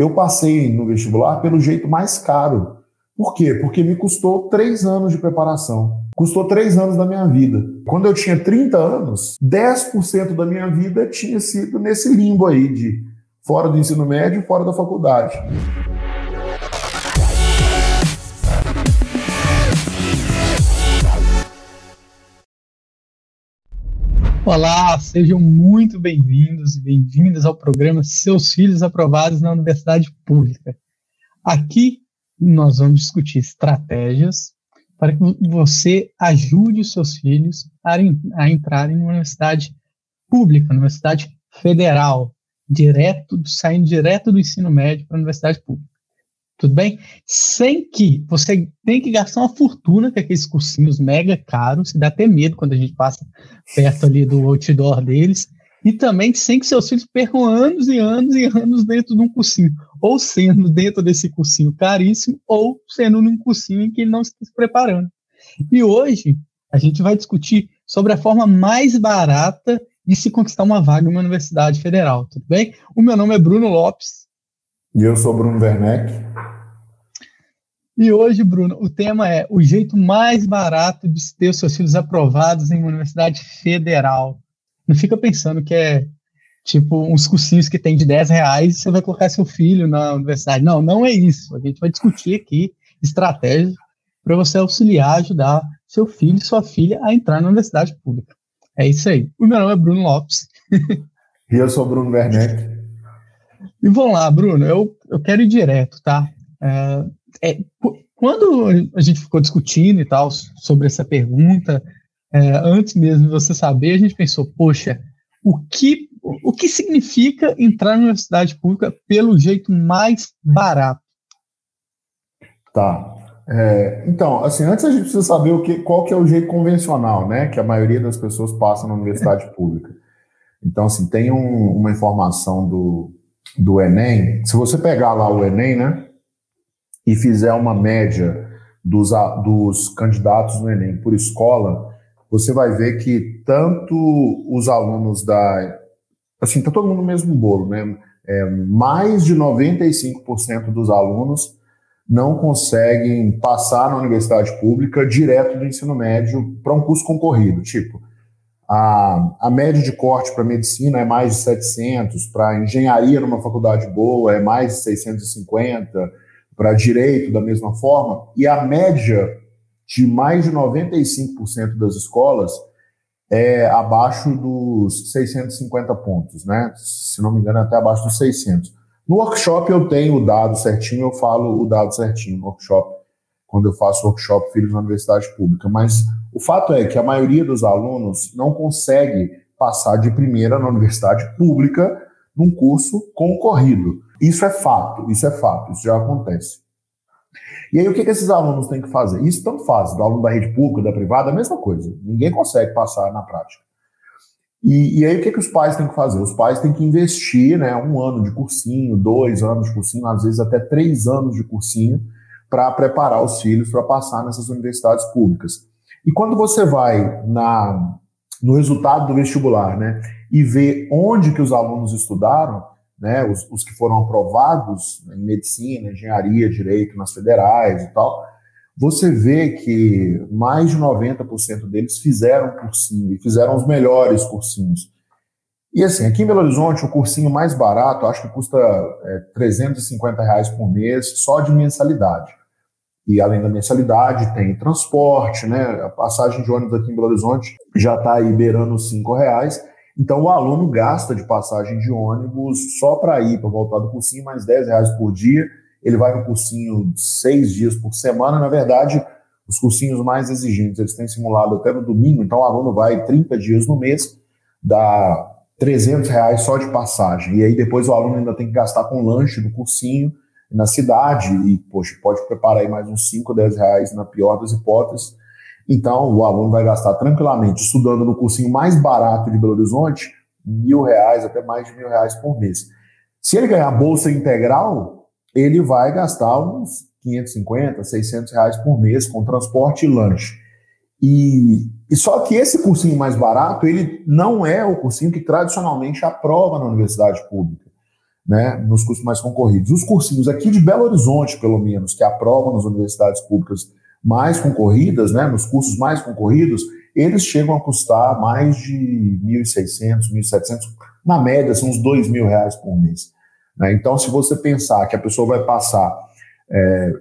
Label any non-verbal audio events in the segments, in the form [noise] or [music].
eu passei no vestibular pelo jeito mais caro. Por quê? Porque me custou três anos de preparação. Custou três anos da minha vida. Quando eu tinha 30 anos, 10% da minha vida tinha sido nesse limbo aí de fora do ensino médio fora da faculdade. Olá, sejam muito bem-vindos e bem-vindas ao programa Seus Filhos Aprovados na Universidade Pública. Aqui nós vamos discutir estratégias para que você ajude os seus filhos a, a entrarem numa universidade pública, universidade federal, direto, saindo direto do ensino médio para a universidade pública tudo bem? Sem que você tenha que gastar uma fortuna com aqueles cursinhos mega caros, dá até medo quando a gente passa perto ali do outdoor deles, e também sem que seus filhos percam anos e anos e anos dentro de um cursinho, ou sendo dentro desse cursinho caríssimo, ou sendo num cursinho em que ele não está se preparando. E hoje a gente vai discutir sobre a forma mais barata de se conquistar uma vaga em uma universidade federal, tudo bem? O meu nome é Bruno Lopes. E eu sou Bruno Werneck. E hoje, Bruno, o tema é o jeito mais barato de ter os seus filhos aprovados em uma universidade federal. Não fica pensando que é tipo uns cursinhos que tem de 10 reais e você vai colocar seu filho na universidade. Não, não é isso. A gente vai discutir aqui estratégias para você auxiliar, ajudar seu filho e sua filha a entrar na universidade pública. É isso aí. O meu nome é Bruno Lopes. [laughs] e eu sou Bruno Werneck. E vamos lá, Bruno, eu, eu quero ir direto, tá? É, é, quando a gente ficou discutindo e tal sobre essa pergunta, é, antes mesmo de você saber, a gente pensou, poxa, o que, o que significa entrar na universidade pública pelo jeito mais barato? Tá. É, então, assim, antes a gente precisa saber o que, qual que é o jeito convencional, né, que a maioria das pessoas passa na universidade pública. Então, assim, tem um, uma informação do, do Enem. Se você pegar lá o Enem, né, e fizer uma média dos, dos candidatos no Enem por escola, você vai ver que tanto os alunos da. Assim, está todo mundo no mesmo bolo, né? É, mais de 95% dos alunos não conseguem passar na universidade pública direto do ensino médio para um curso concorrido. Tipo, a, a média de corte para medicina é mais de 700, para engenharia numa faculdade boa é mais de 650 para direito da mesma forma, e a média de mais de 95% das escolas é abaixo dos 650 pontos, né? Se não me engano, até abaixo dos 600. No workshop eu tenho o dado certinho, eu falo o dado certinho no workshop, quando eu faço workshop Filhos na Universidade Pública. Mas o fato é que a maioria dos alunos não consegue passar de primeira na universidade pública num curso concorrido. Isso é fato, isso é fato, isso já acontece. E aí, o que, que esses alunos têm que fazer? Isso tanto faz, do aluno da rede pública, da privada, a mesma coisa. Ninguém consegue passar na prática. E, e, aí, o que, que os pais têm que fazer? Os pais têm que investir né, um ano de cursinho, dois anos de cursinho, às vezes até três anos de cursinho, para preparar os filhos para passar nessas universidades públicas. E quando você vai na, no resultado do vestibular né, e vê onde que os alunos estudaram, né, os, os, que foram aprovados em medicina, engenharia, direito nas federais e tal, você vê que mais de 90% deles fizeram cursinho e fizeram os melhores cursinhos. E assim, aqui em Belo Horizonte, o cursinho mais barato, acho que custa é, 350 reais por mês só de mensalidade. E além da mensalidade, tem transporte, né? A passagem de ônibus aqui em Belo Horizonte já está aí beirando os 5 reais. Então, o aluno gasta de passagem de ônibus só para ir, para voltar do cursinho, mais 10 reais por dia. Ele vai no cursinho seis dias por semana. Na verdade, os cursinhos mais exigentes, eles têm simulado até no domingo. Então, o aluno vai 30 dias no mês, dá 300 reais só de passagem. E aí, depois, o aluno ainda tem que gastar com lanche do cursinho na cidade. E, poxa, pode preparar aí mais uns 5, 10 reais, na pior das hipóteses então, o aluno vai gastar tranquilamente, estudando no cursinho mais barato de Belo Horizonte, mil reais, até mais de mil reais por mês. Se ele ganhar bolsa integral, ele vai gastar uns 550, 600 reais por mês com transporte e lanche. E, e só que esse cursinho mais barato, ele não é o cursinho que tradicionalmente aprova na universidade pública. Né, nos cursos mais concorridos. Os cursinhos aqui de Belo Horizonte, pelo menos, que aprovam nas universidades públicas mais concorridas, né, nos cursos mais concorridos, eles chegam a custar mais de 1.600, 1.700, na média são uns R$ reais por mês. Né? Então, se você pensar que a pessoa vai passar, é,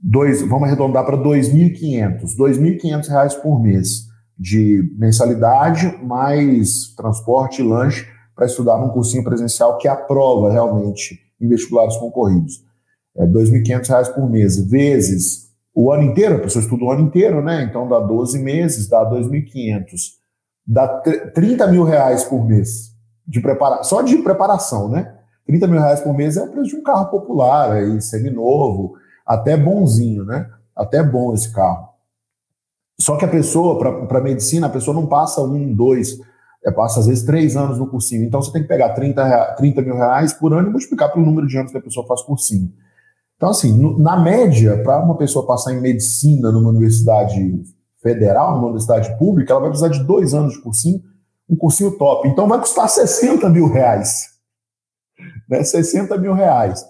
dois, vamos arredondar para R$ 2.500, R$ 2.500 por mês de mensalidade, mais transporte e lanche para estudar num cursinho presencial que aprova realmente em vestibulares concorridos. É R$ 2.500 por mês, vezes o ano inteiro, a pessoa estuda o ano inteiro, né? Então dá 12 meses, dá 2.500. Dá 30 mil reais por mês de preparação, só de preparação, né? 30 mil reais por mês é o preço de um carro popular, aí, seminovo, até bonzinho, né? Até bom esse carro. Só que a pessoa, para medicina, a pessoa não passa um, dois, passa às vezes três anos no cursinho. Então você tem que pegar 30, 30 mil reais por ano e multiplicar pelo número de anos que a pessoa faz cursinho. Então, assim, no, na média, para uma pessoa passar em medicina numa universidade federal, numa universidade pública, ela vai precisar de dois anos de cursinho, um cursinho top. Então vai custar 60 mil reais. Né? 60 mil reais.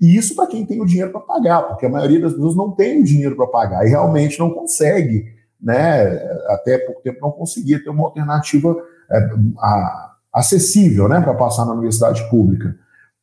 E isso para quem tem o dinheiro para pagar, porque a maioria das pessoas não tem o dinheiro para pagar e realmente não consegue, né? Até pouco tempo não conseguia ter uma alternativa é, a, acessível, né, para passar na universidade pública.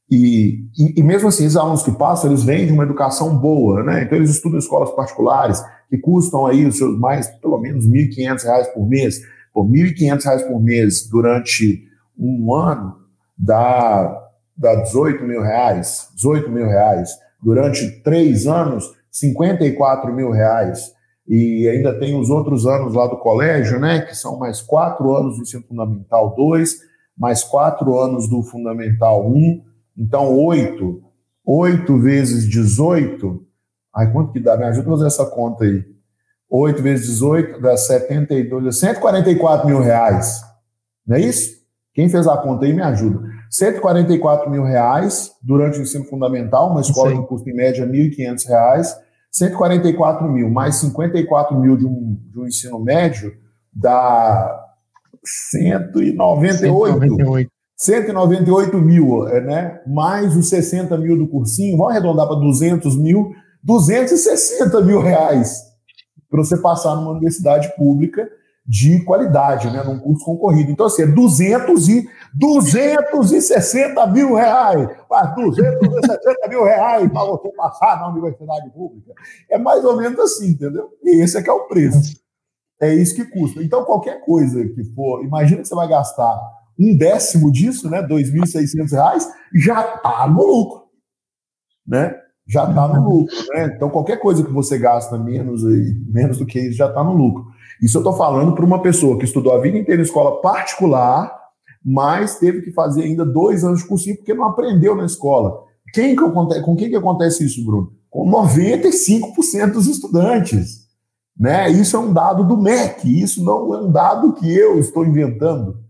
E, e, e, mesmo assim, os alunos que passam, eles vêm de uma educação boa, né? Então eles estudam em escolas particulares que custam aí os seus mais, pelo menos, R$ 1.500 por mês. Por R$ 1.500 por mês durante um ano dá, dá 18 mil reais, 18 mil reais. Durante três anos, 54 mil reais. E ainda tem os outros anos lá do colégio, né? Que são mais quatro anos do ensino fundamental 2, mais quatro anos do fundamental 1. Um, então, 8, 8 vezes 18, ai, quanto que dá? Me ajuda a fazer essa conta aí. 8 vezes 18 dá 72, 144 mil reais. Não é isso? Quem fez a conta aí me ajuda. 144 mil reais durante o ensino fundamental, uma escola Sim. que custa em média 1.500 reais, 144 mil mais 54 mil de um, de um ensino médio dá 198. 198. 198 mil, é, né? Mais os 60 mil do cursinho, vamos arredondar para 200 mil, 260 mil reais para você passar numa universidade pública de qualidade, né? Num curso concorrido. Então, assim, é 200 e 260 mil reais. Mas 260 mil reais para você passar na universidade pública. É mais ou menos assim, entendeu? E esse é que é o preço. É isso que custa. Então, qualquer coisa que for, imagina que você vai gastar um décimo disso, né, R$ 2.600, já está no lucro, né? Já está no lucro, né? Então qualquer coisa que você gasta menos menos do que isso já está no lucro. Isso eu estou falando para uma pessoa que estudou a vida inteira em escola particular, mas teve que fazer ainda dois anos de cursinho porque não aprendeu na escola. Quem que acontece, com quem que acontece isso, Bruno? Com 95% dos estudantes. Né? Isso é um dado do MEC, isso não é um dado que eu estou inventando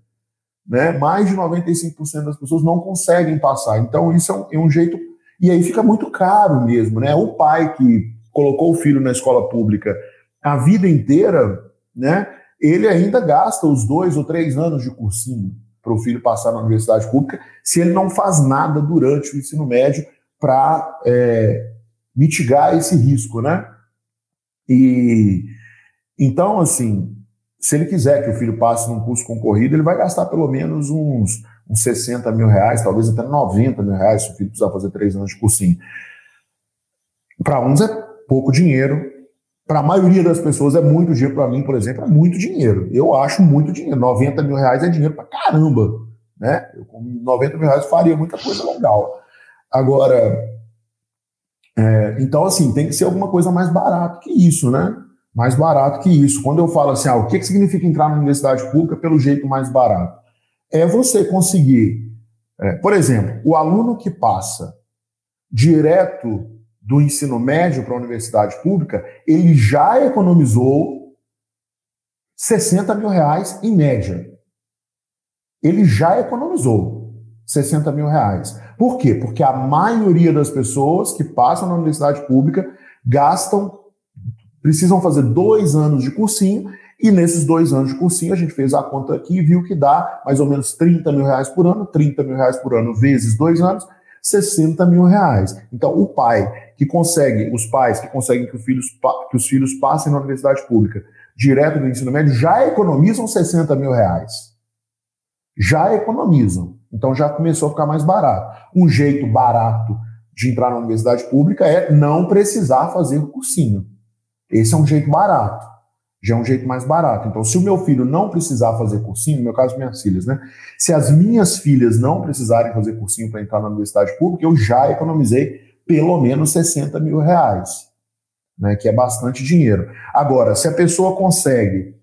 né, mais de 95% das pessoas não conseguem passar. Então, isso é um, é um, jeito. E aí fica muito caro mesmo, né? O pai que colocou o filho na escola pública a vida inteira, né? Ele ainda gasta os dois ou três anos de cursinho para o filho passar na universidade pública, se ele não faz nada durante o ensino médio para é, mitigar esse risco, né? E então, assim, se ele quiser que o filho passe num curso concorrido, ele vai gastar pelo menos uns, uns 60 mil reais, talvez até 90 mil reais, se o filho precisar fazer três anos de cursinho. Para uns é pouco dinheiro, para a maioria das pessoas é muito dinheiro. Para mim, por exemplo, é muito dinheiro. Eu acho muito dinheiro. 90 mil reais é dinheiro para caramba. Né? Eu, com 90 mil reais, faria muita coisa legal. Agora, é, então, assim, tem que ser alguma coisa mais barata que isso, né? mais barato que isso. Quando eu falo assim, ah, o que, que significa entrar na universidade pública pelo jeito mais barato? É você conseguir, é, por exemplo, o aluno que passa direto do ensino médio para a universidade pública, ele já economizou 60 mil reais em média. Ele já economizou 60 mil reais. Por quê? Porque a maioria das pessoas que passam na universidade pública gastam precisam fazer dois anos de cursinho, e nesses dois anos de cursinho a gente fez a conta aqui e viu que dá mais ou menos 30 mil reais por ano, 30 mil reais por ano vezes dois anos, 60 mil reais. Então, o pai que consegue, os pais que conseguem que, filhos, que os filhos passem na universidade pública direto do ensino médio já economizam 60 mil reais. Já economizam. Então já começou a ficar mais barato. Um jeito barato de entrar na universidade pública é não precisar fazer cursinho. Esse é um jeito barato. Já é um jeito mais barato. Então, se o meu filho não precisar fazer cursinho, no meu caso, minhas filhas, né? Se as minhas filhas não precisarem fazer cursinho para entrar na universidade pública, eu já economizei pelo menos 60 mil reais, né? Que é bastante dinheiro. Agora, se a pessoa consegue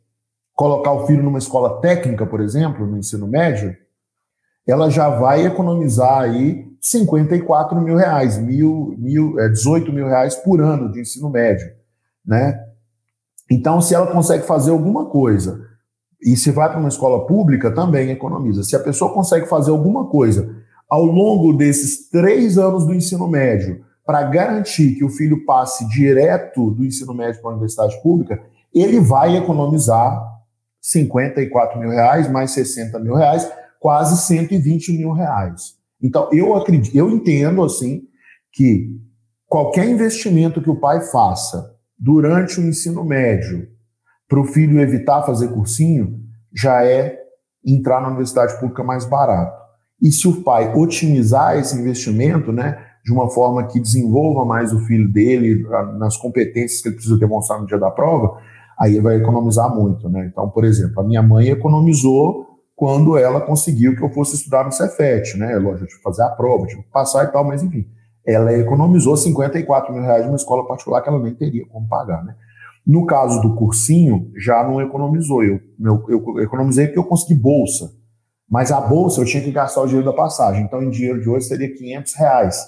colocar o filho numa escola técnica, por exemplo, no ensino médio, ela já vai economizar aí 54 mil reais, mil, mil, é, 18 mil reais por ano de ensino médio, né? Então, se ela consegue fazer alguma coisa, e se vai para uma escola pública, também economiza. Se a pessoa consegue fazer alguma coisa ao longo desses três anos do ensino médio, para garantir que o filho passe direto do ensino médio para a universidade pública, ele vai economizar 54 mil reais mais 60 mil reais, quase 120 mil reais. Então, eu acredito, eu entendo assim que qualquer investimento que o pai faça durante o ensino médio para o filho evitar fazer cursinho já é entrar na universidade pública mais barato. E se o pai otimizar esse investimento, né, de uma forma que desenvolva mais o filho dele nas competências que ele precisa demonstrar no dia da prova, aí vai economizar muito, né? Então, por exemplo, a minha mãe economizou quando ela conseguiu que eu fosse estudar no Cefet, né? Lógico, eu tive que fazer a prova, tive que passar e tal, mas enfim ela economizou 54 mil reais numa escola particular que ela nem teria como pagar, né? No caso do cursinho, já não economizou. Eu, eu, eu economizei porque eu consegui bolsa. Mas a bolsa eu tinha que gastar o dinheiro da passagem. Então, em dinheiro de hoje, seria 500 reais.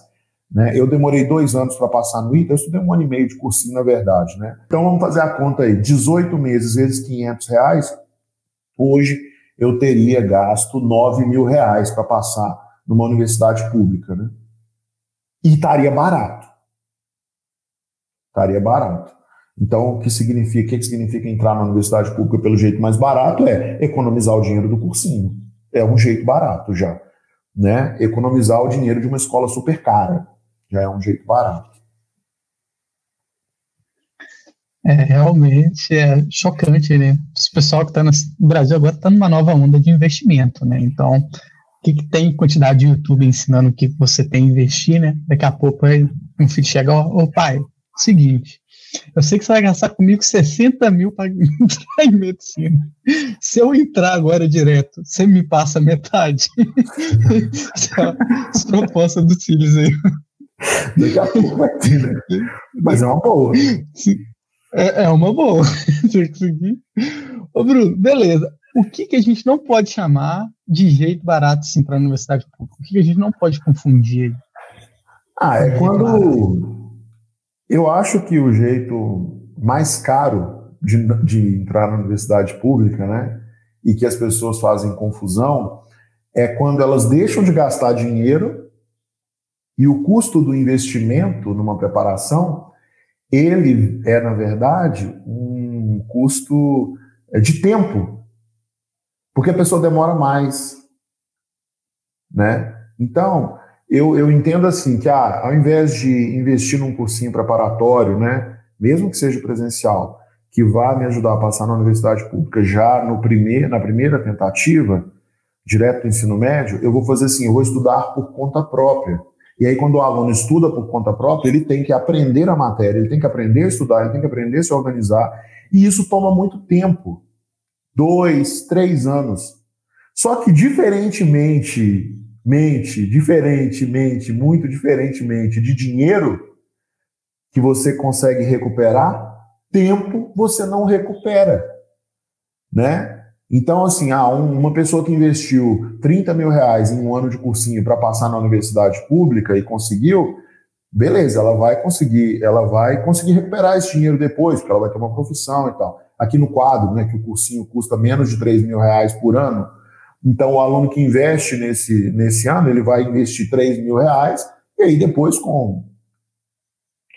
Né? Eu demorei dois anos para passar no ITA, eu estudei um ano e meio de cursinho, na verdade. Né? Então, vamos fazer a conta aí. 18 meses vezes 500 reais, hoje eu teria gasto 9 mil reais para passar numa universidade pública. Né? E estaria barato. Estaria barato. Então, o que significa, o que significa entrar na universidade pública pelo jeito mais barato é economizar o dinheiro do cursinho. É um jeito barato já. Né? Economizar o dinheiro de uma escola super cara. Já é um jeito barato. É, realmente é chocante, né? O pessoal que está no Brasil agora está numa nova onda de investimento, né? Então, que, que tem quantidade de YouTube ensinando o que você tem que investir, né? Daqui a pouco aí, um filho chega, ô, pai, seguinte, eu sei que você vai gastar comigo 60 mil para [laughs] entrar em medicina. Se eu entrar agora direto, você me passa metade. [laughs] As propostas dos filhos aí. Daqui a pouco vai ter, né? Mas é uma boa. É, é uma boa. [laughs] Ô, Bruno, beleza o que, que a gente não pode chamar de jeito barato assim, para a universidade pública? O que, que a gente não pode confundir? Ah, é quando. Eu acho que o jeito mais caro de, de entrar na universidade pública, né, e que as pessoas fazem confusão, é quando elas deixam de gastar dinheiro e o custo do investimento numa preparação, ele é, na verdade, um custo de tempo porque a pessoa demora mais, né? Então, eu, eu entendo assim que ah, ao invés de investir num cursinho preparatório, né, mesmo que seja presencial, que vá me ajudar a passar na universidade pública já no primeir, na primeira tentativa, direto do ensino médio, eu vou fazer assim, eu vou estudar por conta própria. E aí, quando o aluno estuda por conta própria, ele tem que aprender a matéria, ele tem que aprender a estudar, ele tem que aprender a se organizar, e isso toma muito tempo dois, três anos. Só que diferentemente, mente, diferentemente, muito diferentemente de dinheiro que você consegue recuperar, tempo você não recupera, né? Então, assim, ah, uma pessoa que investiu 30 mil reais em um ano de cursinho para passar na universidade pública e conseguiu, beleza, ela vai conseguir, ela vai conseguir recuperar esse dinheiro depois, porque ela vai ter uma profissão e tal aqui no quadro, né, que o cursinho custa menos de 3 mil reais por ano. Então, o aluno que investe nesse, nesse ano, ele vai investir 3 mil reais, e aí depois, com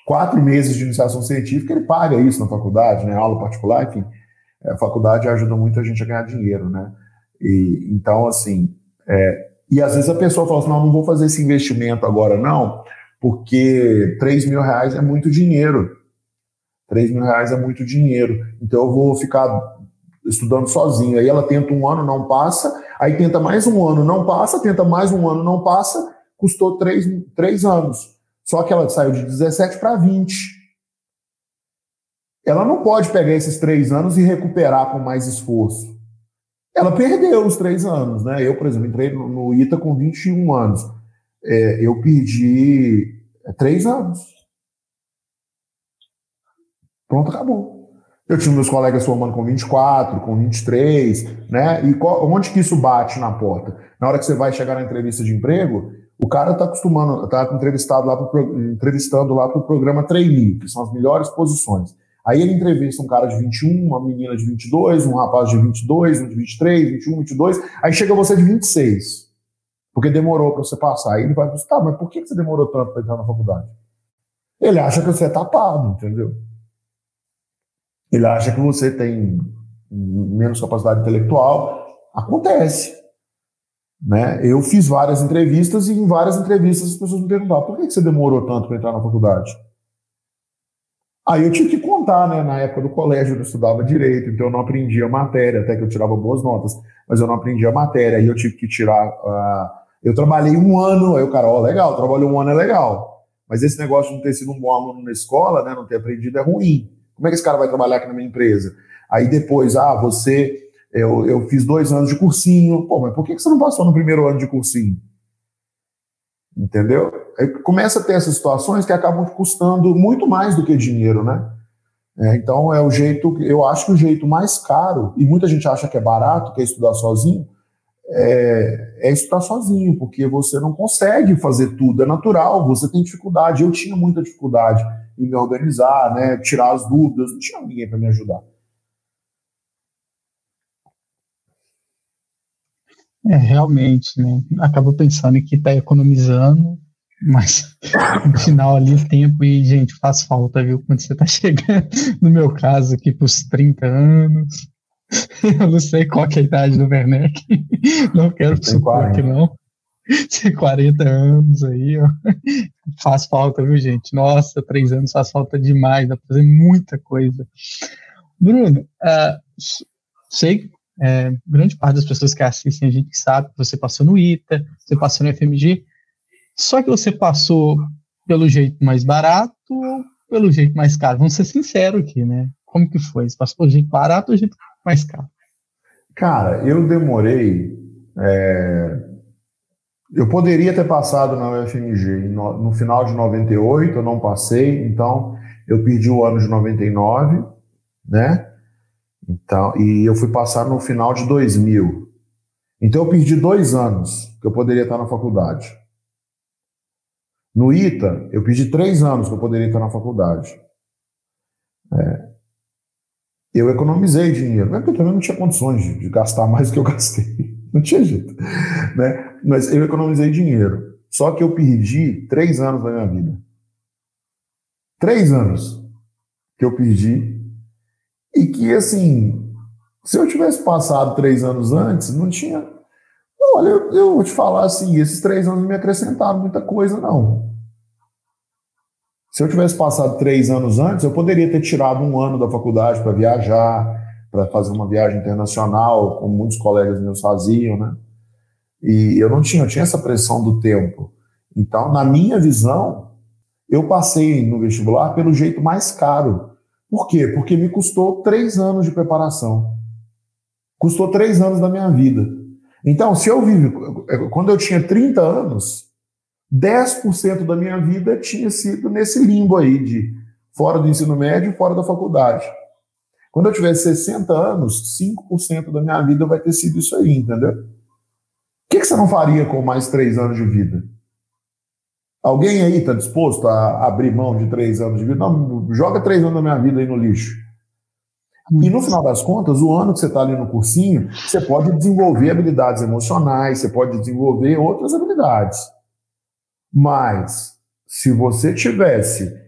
quatro meses de iniciação científica, ele paga isso na faculdade, né, aula particular, enfim. A faculdade ajuda muito a gente a ganhar dinheiro, né? E, então, assim, é, E às vezes a pessoa fala assim: não, não vou fazer esse investimento agora, não, porque 3 mil reais é muito dinheiro. 3 mil reais é muito dinheiro. Então eu vou ficar estudando sozinho. Aí ela tenta um ano, não passa, aí tenta mais um ano, não passa, tenta mais um ano, não passa, custou três, três anos. Só que ela saiu de 17 para 20. Ela não pode pegar esses três anos e recuperar com mais esforço. Ela perdeu os três anos, né? Eu, por exemplo, entrei no, no ITA com 21 anos. É, eu perdi é, três anos. Pronto, acabou. Eu tinha meus colegas formando com 24, com 23, né? E qual, onde que isso bate na porta? Na hora que você vai chegar na entrevista de emprego, o cara está acostumando, está entrevistado lá pro, entrevistando lá para o programa trainee, que são as melhores posições. Aí ele entrevista um cara de 21, uma menina de 22, um rapaz de 22, um de 23, 21, 22, aí chega você de 26, porque demorou para você passar. Aí ele vai pensar, tá, mas por que você demorou tanto para entrar na faculdade? Ele acha que você é tapado, entendeu? Ele acha que você tem menos capacidade intelectual. Acontece. Né? Eu fiz várias entrevistas e em várias entrevistas as pessoas me perguntavam por que você demorou tanto para entrar na faculdade? Aí eu tive que contar, né? Na época do colégio eu estudava direito, então eu não aprendia matéria, até que eu tirava boas notas, mas eu não aprendia matéria, aí eu tive que tirar. Uh... eu trabalhei um ano, aí o cara, ó, oh, legal, trabalhou um ano é legal, mas esse negócio de não ter sido um bom aluno na escola, né, não ter aprendido é ruim. Como é que esse cara vai trabalhar aqui na minha empresa? Aí depois, ah, você, eu, eu fiz dois anos de cursinho. Pô, mas por que você não passou no primeiro ano de cursinho? Entendeu? Aí começa a ter essas situações que acabam custando muito mais do que dinheiro, né? É, então é o jeito, eu acho que o jeito mais caro, e muita gente acha que é barato, que é estudar sozinho, é, é, estudar sozinho, porque você não consegue fazer tudo, é natural, você tem dificuldade. Eu tinha muita dificuldade em me organizar, né, tirar as dúvidas, não tinha ninguém para me ajudar. É, realmente, né? Acaba pensando que está economizando, mas no final ali o tempo e, gente, faz falta, viu? Quando você está chegando, [laughs] no meu caso aqui, para os 30 anos, [laughs] eu não sei qual é a idade do Werneck, [laughs] não quero supor que não. 40 anos aí, ó. Faz falta, viu, gente? Nossa, três anos faz falta demais, dá pra fazer muita coisa. Bruno, uh, sei que é, grande parte das pessoas que assistem a gente sabe que você passou no ITA, você passou no FMG, só que você passou pelo jeito mais barato ou pelo jeito mais caro? Vamos ser sinceros aqui, né? Como que foi? Você passou pelo jeito barato ou jeito mais caro? Cara, eu demorei é, eu poderia ter passado na UFMG no, final de 98, eu não passei, então eu perdi o ano de 99, né? Então, e eu fui passar no final de 2000. Então eu perdi dois anos que eu poderia estar na faculdade. No ITA, eu perdi três anos que eu poderia estar na faculdade. É, eu economizei dinheiro, mas eu também não tinha condições de, de gastar [laughs] mais do que eu gastei. Não tinha jeito. Né? Mas eu economizei dinheiro. Só que eu perdi três anos da minha vida. Três anos que eu perdi. E que, assim, se eu tivesse passado três anos antes, não tinha. Olha, eu, eu vou te falar assim: esses três anos não me acrescentaram muita coisa, não. Se eu tivesse passado três anos antes, eu poderia ter tirado um ano da faculdade para viajar, para fazer uma viagem internacional, como muitos colegas meus faziam, né? E eu não tinha, eu tinha essa pressão do tempo. Então, na minha visão, eu passei no vestibular pelo jeito mais caro. Por quê? Porque me custou três anos de preparação. Custou três anos da minha vida. Então, se eu vivo. Quando eu tinha 30 anos, 10% da minha vida tinha sido nesse limbo aí de fora do ensino médio fora da faculdade. Quando eu tiver 60 anos, 5% da minha vida vai ter sido isso aí, entendeu? O que, que você não faria com mais três anos de vida? Alguém aí está disposto a abrir mão de três anos de vida? Não, joga três anos da minha vida aí no lixo. E no final das contas, o ano que você está ali no cursinho, você pode desenvolver habilidades emocionais, você pode desenvolver outras habilidades. Mas, se você tivesse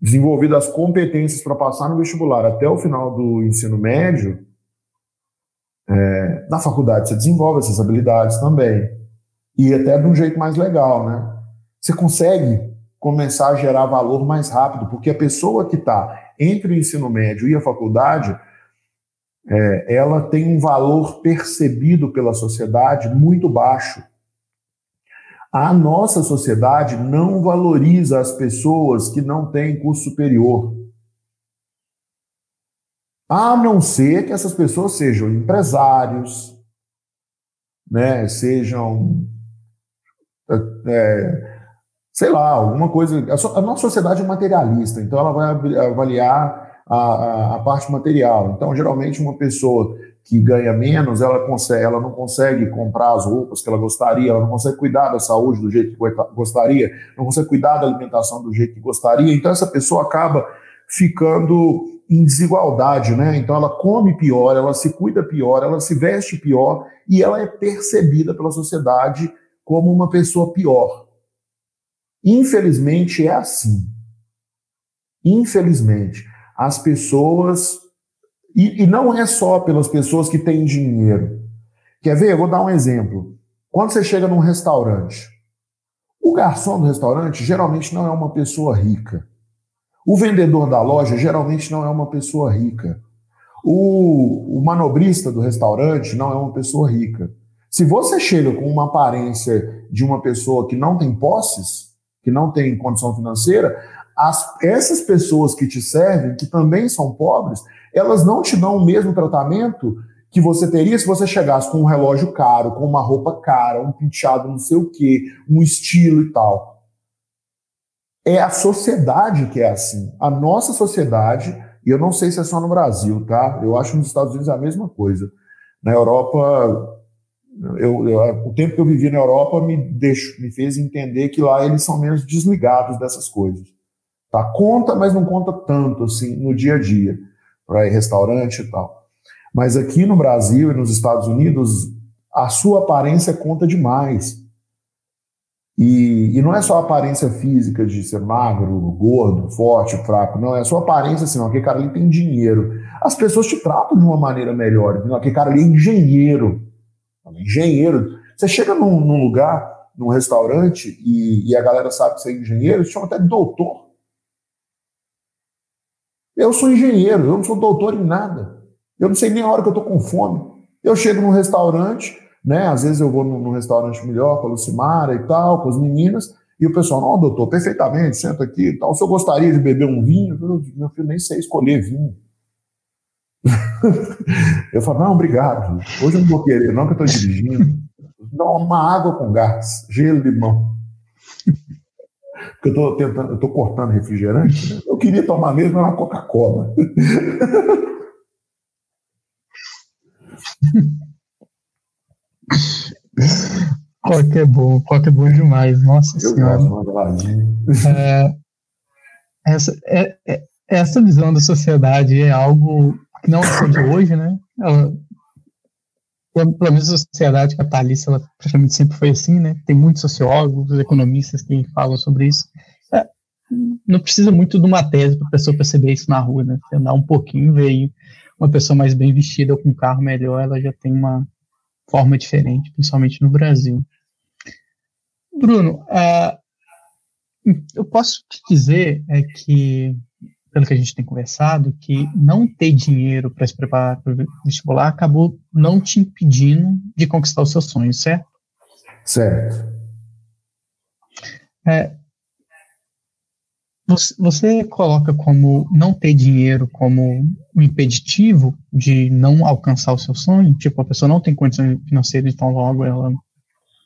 desenvolvido as competências para passar no vestibular até o final do ensino médio, É, na faculdade você desenvolve essas habilidades também. E até de um jeito mais legal, né? Você consegue começar a gerar valor mais rápido, porque a pessoa que está entre o ensino médio e a faculdade, é, ela tem um valor percebido pela sociedade muito baixo. A nossa sociedade não valoriza as pessoas que não têm curso superior. A não ser que essas pessoas sejam empresários, né, sejam, é, sei lá, alguma coisa. A, nossa sociedade é materialista, então ela vai avaliar a, a, a parte material. Então, geralmente, uma pessoa que ganha menos, ela, consegue, ela não consegue comprar as roupas que ela gostaria, ela não consegue cuidar da saúde do jeito que gostaria, não consegue cuidar da alimentação do jeito que gostaria. Então, essa pessoa acaba ficando em desigualdade, né? Então ela come pior, ela se cuida pior, ela se veste pior e ela é percebida pela sociedade como uma pessoa pior. Infelizmente é assim. Infelizmente, as pessoas e, e não é só pelas pessoas que têm dinheiro. Quer ver? Eu vou dar um exemplo. Quando você chega num restaurante, o garçom do restaurante geralmente não é uma pessoa rica. O vendedor da loja geralmente não é uma pessoa rica. O, o, manobrista do restaurante não é uma pessoa rica. Se você chega com uma aparência de uma pessoa que não tem posses, que não tem condição financeira, as, essas pessoas que te servem, que também são pobres, elas não te dão o mesmo tratamento que você teria se você chegasse com um relógio caro, com uma roupa cara, um penteado não sei o quê, um estilo e tal. É a sociedade que é assim. A nossa sociedade, e eu não sei se é só no Brasil, tá? Eu acho que nos Estados Unidos é a mesma coisa. Na Europa, eu, eu, o tempo que eu vivi na Europa me, deixo, me fez entender que lá eles são menos desligados dessas coisas. Tá? Conta, mas não conta tanto assim no dia a dia, para ir restaurante e tal. Mas aqui no Brasil e nos Estados Unidos, a sua aparência conta demais. E, e, não é só a aparência física de ser magro, gordo, forte, fraco, não, é só a aparência assim, aquele cara ali tem dinheiro. As pessoas te tratam de uma maneira melhor, aquele cara ali é engenheiro. Engenheiro. Você chega num, num lugar, num restaurante, e, e, a galera sabe que você é engenheiro, eles chamam até de doutor. Eu sou engenheiro, eu não sou doutor em nada. Eu não sei nem a hora que eu estou com fome. Eu chego num restaurante, né? Às vezes eu vou num, restaurante melhor com a Lucimara e tal, com as meninas, e o pessoal, não, doutor, perfeitamente, senta aqui e tal. Se eu gostaria de beber um vinho, eu, meu filho nem sei escolher vinho. [laughs] eu falo, não, obrigado. Hoje eu não vou querer, não, que eu estou dirigindo. Dá uma água com gás, gelo, limão. Eu estou tentando, eu estou cortando refrigerante. Né? Eu queria tomar mesmo uma Coca-Cola. Coca é bom, Coca é bom demais, nossa Eu senhora. É, essa, é, é, essa visão da sociedade é algo que não é de hoje, né? Ela, pelo menos a sociedade capitalista, ela praticamente sempre foi assim, né? Tem muitos sociólogos, economistas que falam sobre isso. É, não precisa muito de uma tese para a pessoa perceber isso na rua, né? Você andar um pouquinho, ver uma pessoa mais bem vestida com um carro melhor, ela já tem uma, forma diferente, principalmente no Brasil. Bruno, uh, eu posso te dizer é que, pelo que a gente tem conversado, que não ter dinheiro para se preparar para o vestibular acabou não te impedindo de conquistar os seus sonhos, certo? Certo. É, você, você coloca como não ter dinheiro como um impeditivo de não alcançar o seu sonho? Tipo, a pessoa não tem condições financeiras, então logo ela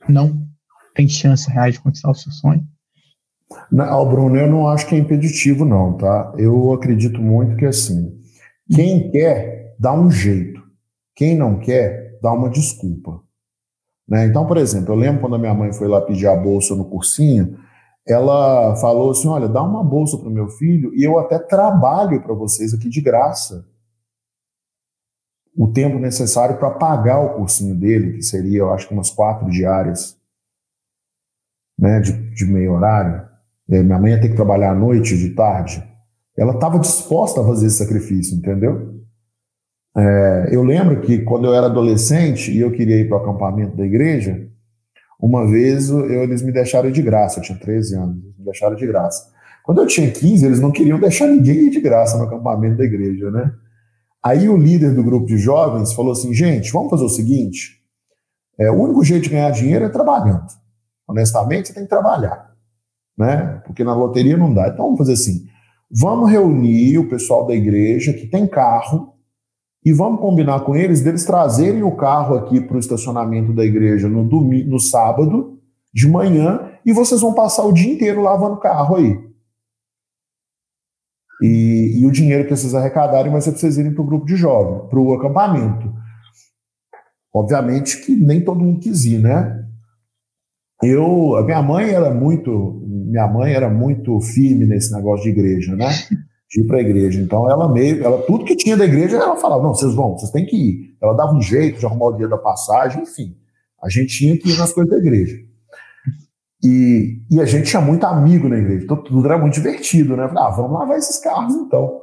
não tem chance reais de conquistar o seu sonho? Não, Bruno, eu não acho que é impeditivo, não, tá? Eu acredito muito que assim, quem quer, dá um jeito. Quem não quer, dá uma desculpa. Né? Então, por exemplo, eu lembro quando a minha mãe foi lá pedir a bolsa no cursinho, ela falou assim: olha, dá uma bolsa para o meu filho e eu até trabalho para vocês aqui de graça. O tempo necessário para pagar o cursinho dele, que seria, eu acho que umas quatro diárias, né, de, de meio horário. E minha mãe ia ter que trabalhar à noite, de tarde. Ela estava disposta a fazer esse sacrifício, entendeu? É, eu lembro que quando eu era adolescente e eu queria ir para o acampamento da igreja, uma vez eu, eles me deixaram de graça, eu tinha 13 anos, me deixaram de graça. Quando eu tinha 15, eles não queriam deixar ninguém ir de graça no acampamento da igreja, né? Aí o líder do grupo de jovens falou assim: gente, vamos fazer o seguinte: é, o único jeito de ganhar dinheiro é trabalhando. Honestamente, você tem que trabalhar, né? Porque na loteria não dá. Então vamos fazer assim: vamos reunir o pessoal da igreja que tem carro e vamos combinar com eles deles trazerem o carro aqui para o estacionamento da igreja no domingo, no sábado de manhã e vocês vão passar o dia inteiro lavando o carro aí. E, e o dinheiro que vocês arrecadarem vai ser para vocês irem para o grupo de jovens, para o acampamento. Obviamente que nem todo mundo quis ir, né? Eu, a minha mãe era muito, minha mãe era muito firme nesse negócio de igreja, né? De ir para a igreja. Então ela meio, ela tudo que tinha da igreja, ela falava, não, vocês vão, vocês têm que ir. Ela dava um jeito de arrumar o dia da passagem, enfim. A gente tinha que ir nas coisas da igreja. E, e a gente tinha muito amigo na igreja, então tudo era muito divertido, né? Falei, ah, vamos lavar esses carros então.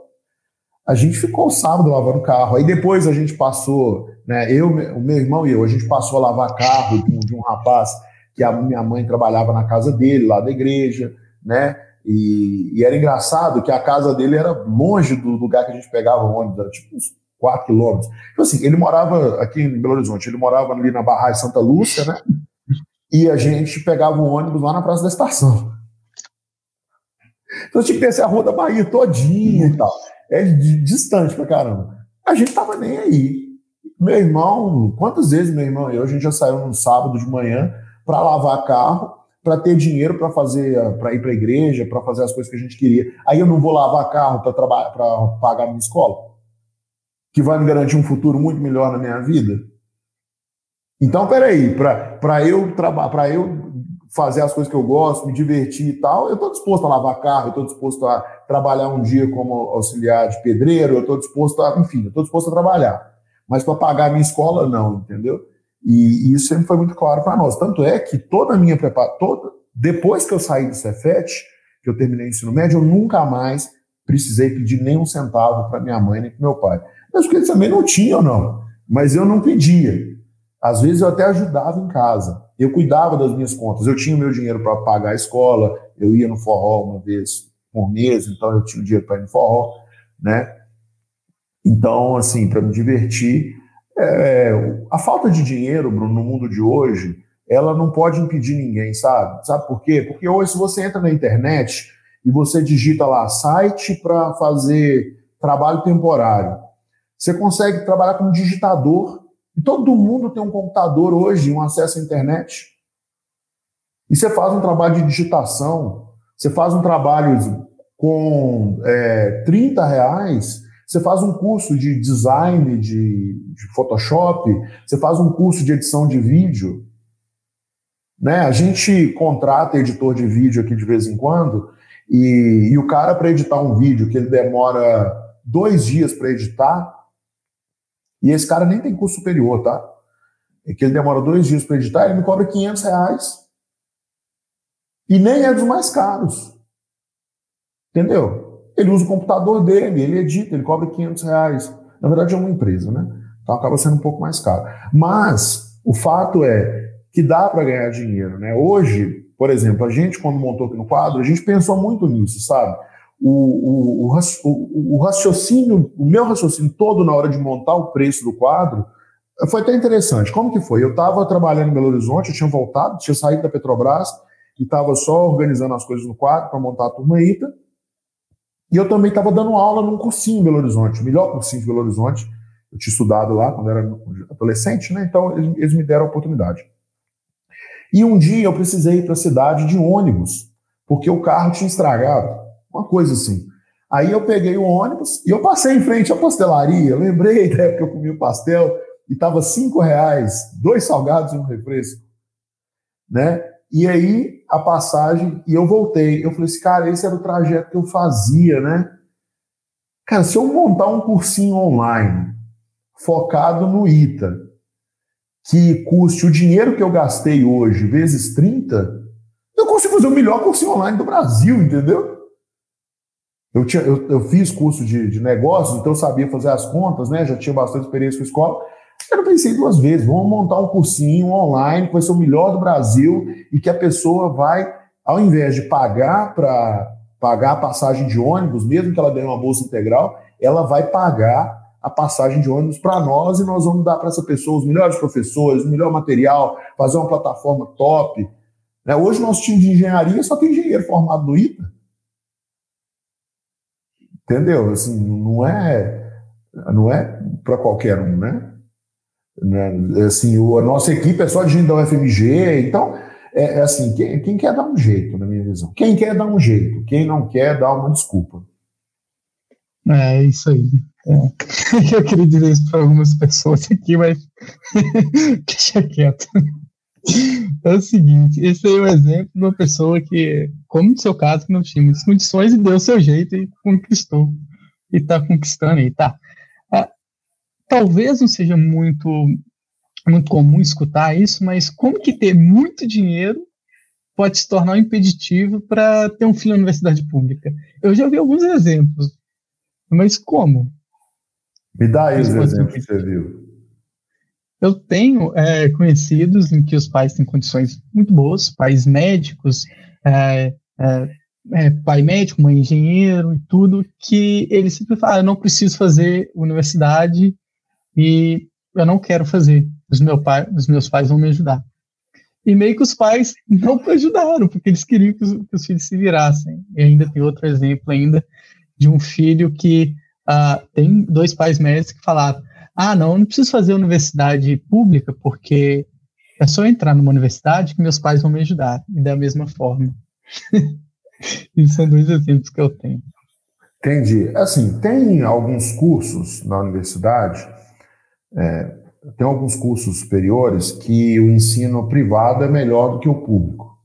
A gente ficou o sábado lavando carro, aí depois a gente passou, né? Eu, o meu irmão e eu, a gente passou a lavar carro de um, de um rapaz que a minha mãe trabalhava na casa dele, lá da igreja, né? E, e, era engraçado que a casa dele era longe do lugar que a gente pegava o ônibus, era tipo uns 4 quilômetros. Então, assim, ele morava aqui em Belo Horizonte, ele morava ali na Barragem Santa Lúcia, né? e a gente pegava o ônibus lá na Praça da Estação. Então tinha que descer a Rua da Bahia todinha e tal. É distante pra caramba. A gente tava nem aí. Meu irmão, quantas vezes meu irmão e eu, a gente já saiu no sábado de manhã para lavar carro, para ter dinheiro para fazer, para ir para a igreja, para fazer as coisas que a gente queria. Aí eu não vou lavar carro para trabalhar, para pagar minha escola, que vai me garantir um futuro muito melhor na minha vida. Então, peraí, para eu trabalhar, para eu fazer as coisas que eu gosto, me divertir e tal, eu estou disposto a lavar carro, eu estou disposto a trabalhar um dia como auxiliar de pedreiro, eu estou disposto a, enfim, eu estou disposto a trabalhar. Mas para pagar minha escola, não, entendeu? E, isso sempre foi muito claro para nós. Tanto é que toda a minha preparação, depois que eu saí do Cefet, que eu terminei o ensino médio, eu nunca mais precisei pedir nem um centavo para minha mãe nem para meu pai. Mas porque eles também não tinham, não. Mas eu não pedia. Às vezes eu até ajudava em casa. Eu cuidava das minhas contas. Eu tinha o meu dinheiro para pagar a escola, eu ia no forró uma vez por mês, então eu tinha o dinheiro para ir no forró, né? Então, assim, para me divertir. É, a falta de dinheiro, Bruno, no mundo de hoje, ela não pode impedir ninguém, sabe? Sabe por quê? Porque hoje, se você entra na internet e você digita lá site para fazer trabalho temporário, você consegue trabalhar como digitador e todo mundo tem um computador hoje, um acesso à internet. E você faz um trabalho de digitação, você faz um trabalho com é, 30 reais, você faz um curso de design de, de, Photoshop, você faz um curso de edição de vídeo. Né? A gente contrata editor de vídeo aqui de vez em quando, e, e o cara, para editar um vídeo que ele demora dois dias para editar, e esse cara nem tem curso superior, tá? É que ele demora dois dias para editar, ele me cobra 500 reais. E nem é dos mais caros. Entendeu? Ele usa o computador dele, ele edita, ele cobra 500 reais. Na verdade, é uma empresa, né? Então acaba sendo um pouco mais caro. Mas o fato é que dá para ganhar dinheiro, né? Hoje, por exemplo, a gente, quando montou aqui no quadro, a gente pensou muito nisso, sabe? o, o, o, o, raciocínio, o meu raciocínio todo na hora de montar o preço do quadro foi até interessante. Como que foi? Eu estava trabalhando em Belo Horizonte, eu tinha voltado, tinha saído da Petrobras e estava só organizando as coisas no quadro para montar a turma ITA. E eu também estava dando aula num cursinho em Belo Horizonte, melhor cursinho de Belo Horizonte. Eu tinha estudado lá quando era adolescente, né? Então eles, me deram a oportunidade. E um dia eu precisei ir para a cidade de ônibus, porque o carro tinha estragado. Uma coisa assim. Aí eu peguei o ônibus e eu passei em frente à pastelaria. Lembrei da época que eu comi o pastel e estava cinco reais, dois salgados e um refresco, né? E aí a passagem e eu voltei. Eu falei assim, cara, esse era o trajeto que eu fazia, né? Cara, se eu montar um cursinho online focado no ITA, que custe o dinheiro que eu gastei hoje vezes 30, eu consigo fazer o melhor cursinho online do Brasil, entendeu? Eu, tinha, eu, eu fiz curso de, de negócios, então eu sabia fazer as contas, né? Já tinha bastante experiência com escola. Eu não pensei duas vezes, vamos montar um cursinho online que vai ser o melhor do Brasil e que a pessoa vai, ao invés de pagar para pagar a passagem de ônibus, mesmo que ela ganhe uma bolsa integral, ela vai pagar a passagem de ônibus para nós e nós vamos dar para essa pessoa os melhores professores, o melhor material, fazer uma plataforma top. Né? Hoje, nosso time de engenharia só tem engenheiro formado no ITA. Entendeu? Assim, não é, não é para qualquer um, né? Né? Assim, o, a nossa equipe é só de gente da UFMG, então é, é assim, quem, quem, quer dar um jeito, na minha visão. Quem quer dar um jeito, quem não quer dá uma desculpa. É isso aí. É. [laughs] Eu queria dizer isso para algumas pessoas aqui, mas [laughs] deixa quieto. É o seguinte, esse é o exemplo de uma pessoa que, como no seu caso, que não tinha muitas condições e deu o seu jeito e conquistou. E está conquistando aí, tá? Talvez não seja muito, muito comum escutar isso, mas como que ter muito dinheiro pode se tornar um impeditivo para ter um filho na universidade pública? Eu já vi alguns exemplos, mas como? Me dá aí os exemplos que você viu. Eu tenho é, conhecidos em que os pais têm condições muito boas, pais médicos, é, é, é, pai médico, mãe engenheiro e tudo, que eles sempre falam, ah, eu não preciso fazer universidade e eu não quero fazer, os, meu pai, os meus pais vão me ajudar. E meio que os pais não ajudaram, porque eles queriam que os, que os filhos se virassem. E ainda tem outro exemplo ainda de um filho que uh, tem dois pais médicos que falaram, ah, não, eu não preciso fazer universidade pública, porque é só entrar numa universidade que meus pais vão me ajudar, e da mesma forma. [laughs] Isso são dois exemplos que eu tenho. Entendi. Assim, tem alguns cursos na universidade, é, tem alguns cursos superiores que o ensino privado é melhor do que o público.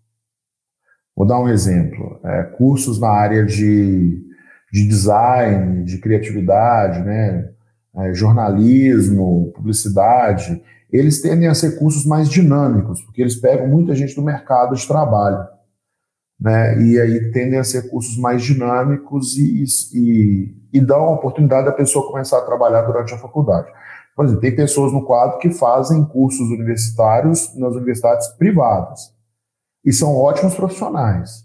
Vou dar um exemplo. É, cursos na área de, de design, de criatividade, né? é, jornalismo, publicidade, eles tendem a ser cursos mais dinâmicos, porque eles pegam muita gente do mercado de trabalho. Né? E aí tendem a ser cursos mais dinâmicos e, e, e dão a oportunidade da pessoa começar a trabalhar durante a faculdade. Por exemplo, tem pessoas no quadro que fazem cursos universitários nas universidades privadas e são ótimos profissionais.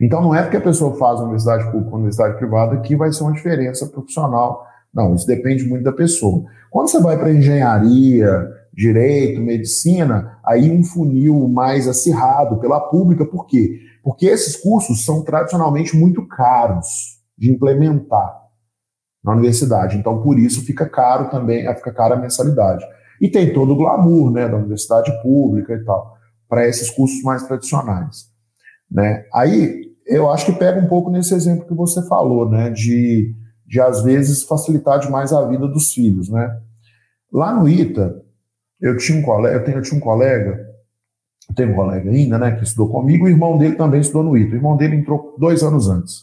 Então, não é porque a pessoa faz universidade pública ou universidade privada que vai ser uma diferença profissional não, isso depende muito da pessoa. Quando você vai para engenharia, direito, medicina, aí um funil mais acirrado pela pública, por quê? Porque esses cursos são tradicionalmente muito caros de implementar na universidade. Então, por isso fica caro também, fica cara a mensalidade. E tem todo o glamour, né, da universidade pública e tal, para esses cursos mais tradicionais, né? Aí eu acho que pega um pouco nesse exemplo que você falou, né, de de às vezes facilitar demais a vida dos filhos, né? Lá no ITA, eu tinha um colega, eu, tenho, eu tinha um colega, tenho um colega ainda, né, que estudou comigo, o irmão dele também estudou no ITA. O irmão dele entrou dois anos antes.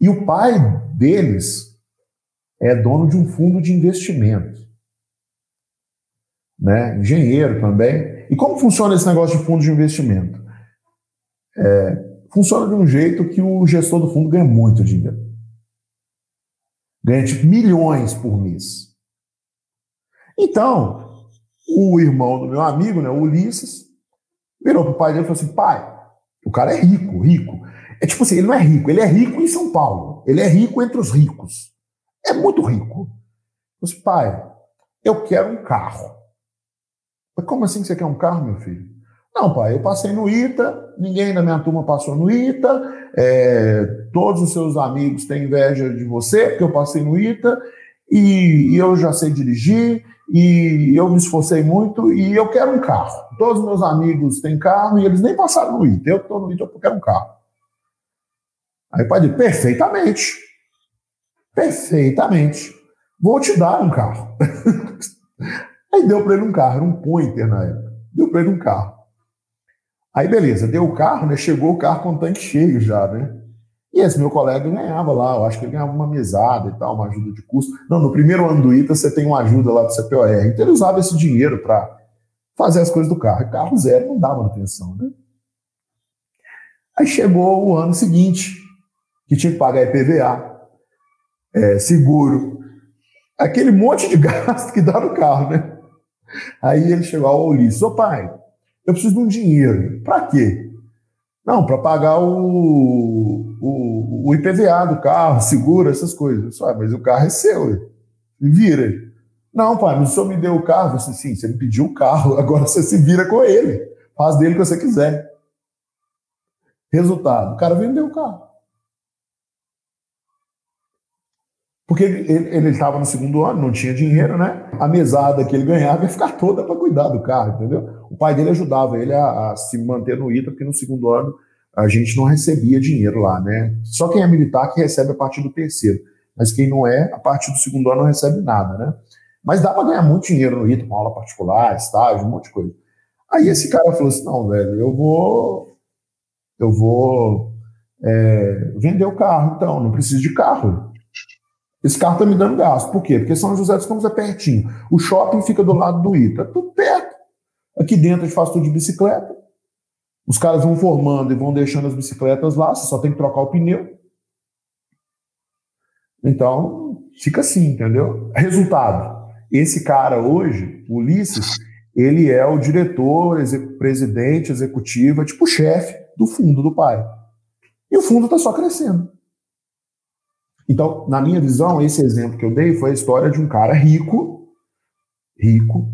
E o pai deles é dono de um fundo de investimento, né? Engenheiro também. E como funciona esse negócio de fundo de investimento? É, funciona de um jeito que o gestor do fundo ganha muito dinheiro ganha tipo milhões por mês. Então, o irmão do meu amigo, né, o Ulisses, virou pro pai dele e falou assim: pai, o cara é rico, rico. É tipo assim, ele não é rico, ele é rico em São Paulo. Ele é rico entre os ricos. É muito rico. Disse, pai, eu quero um carro. Mas como assim que você quer um carro, meu filho? Não, pai, eu passei no ITA, ninguém da minha turma passou no ITA, é, todos os seus amigos têm inveja de você, porque eu passei no ITA, e, e, eu já sei dirigir, e eu me esforcei muito, e eu quero um carro. Todos os meus amigos têm carro, e eles nem passaram no ITA. Eu estou no ITA, eu quero um carro. Aí o pai disse, perfeitamente. Perfeitamente. Vou te dar um carro. [laughs] Aí deu para ele um carro, era um Pointer na época. Deu para ele um carro. Aí, beleza, deu o carro, né? Chegou o carro com o tanque cheio já, né? E esse meu colega ganhava lá, eu acho que ele ganhava uma mesada e tal, uma ajuda de custo. Não, no primeiro ano do ITA você tem uma ajuda lá do CPOR. Então ele usava esse dinheiro para fazer as coisas do carro. E carro zero não dá manutenção, né? Aí chegou o ano seguinte. que tinha que pagar IPVA, é, seguro, aquele monte de [laughs] gasto que dá no carro, né? Aí ele chegou ao Ulisses, ô pai, eu preciso de um dinheiro. Para quê? Não, para pagar o, o, o, IPVA do carro, seguro, essas coisas. Só, mas o carro é seu, vira. Não, pai, o senhor me deu o carro. Eu disse, sim, você me pediu o carro, [laughs] agora você se vira com ele. Faz dele o que você quiser. Resultado, o cara vendeu o carro. Porque ele estava no segundo ano, não tinha dinheiro, né? A mesada que ele ganhava ia ficar toda para cuidar do carro, entendeu? O pai dele ajudava ele a, a, se manter no ITA, porque no segundo ano a gente não recebia dinheiro lá, né? Só quem é militar que recebe a partir do terceiro. Mas quem não é, a partir do segundo ano não recebe nada, né? Mas dá para ganhar muito dinheiro no ITA, com aula particular, estágio, um monte de coisa. Aí esse cara falou assim: não, velho, eu vou. Eu vou é, vender o carro, então, não preciso de carro. Esse carro está me dando gasto. Por quê? Porque São José dos Campos é pertinho. O shopping fica do lado do ITA. É tudo perto. Aqui dentro a gente faz tudo de bicicleta. Os caras vão formando e vão deixando as bicicletas lá. Você só tem que trocar o pneu. Então, fica assim, entendeu? Resultado. Esse cara hoje, Ulisses, ele é o diretor, presidente, executivo, é tipo chefe do fundo do pai. E o fundo está só crescendo. Então, na minha visão, esse exemplo que eu dei foi a história de um cara rico, rico,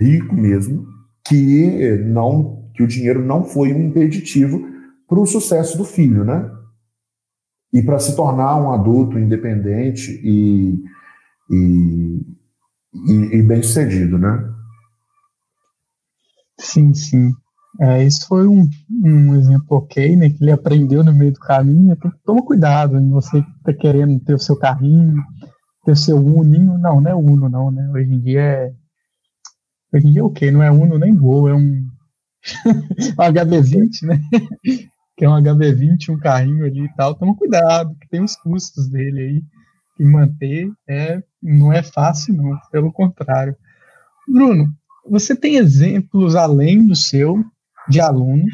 rico mesmo, que não, que o dinheiro não foi um impeditivo para o sucesso do filho, né? E para se tornar um adulto independente e, e, e, e bem sucedido, né? Sim, sim. É, isso foi um, um exemplo ok, né? Que ele aprendeu no meio do caminho. Tem que tomar cuidado, né? você está querendo ter o seu carrinho, ter o seu Uninho. Não, não é Uno, não, né? Hoje em dia é. Hoje em dia é o quê? Não é Uno nem Gol, é um, [laughs] um HB20, né? [laughs] que é um HB20, um carrinho ali e tal. Toma cuidado, que tem os custos dele aí. E manter é, não é fácil, não. Pelo contrário. Bruno, você tem exemplos além do seu de alunos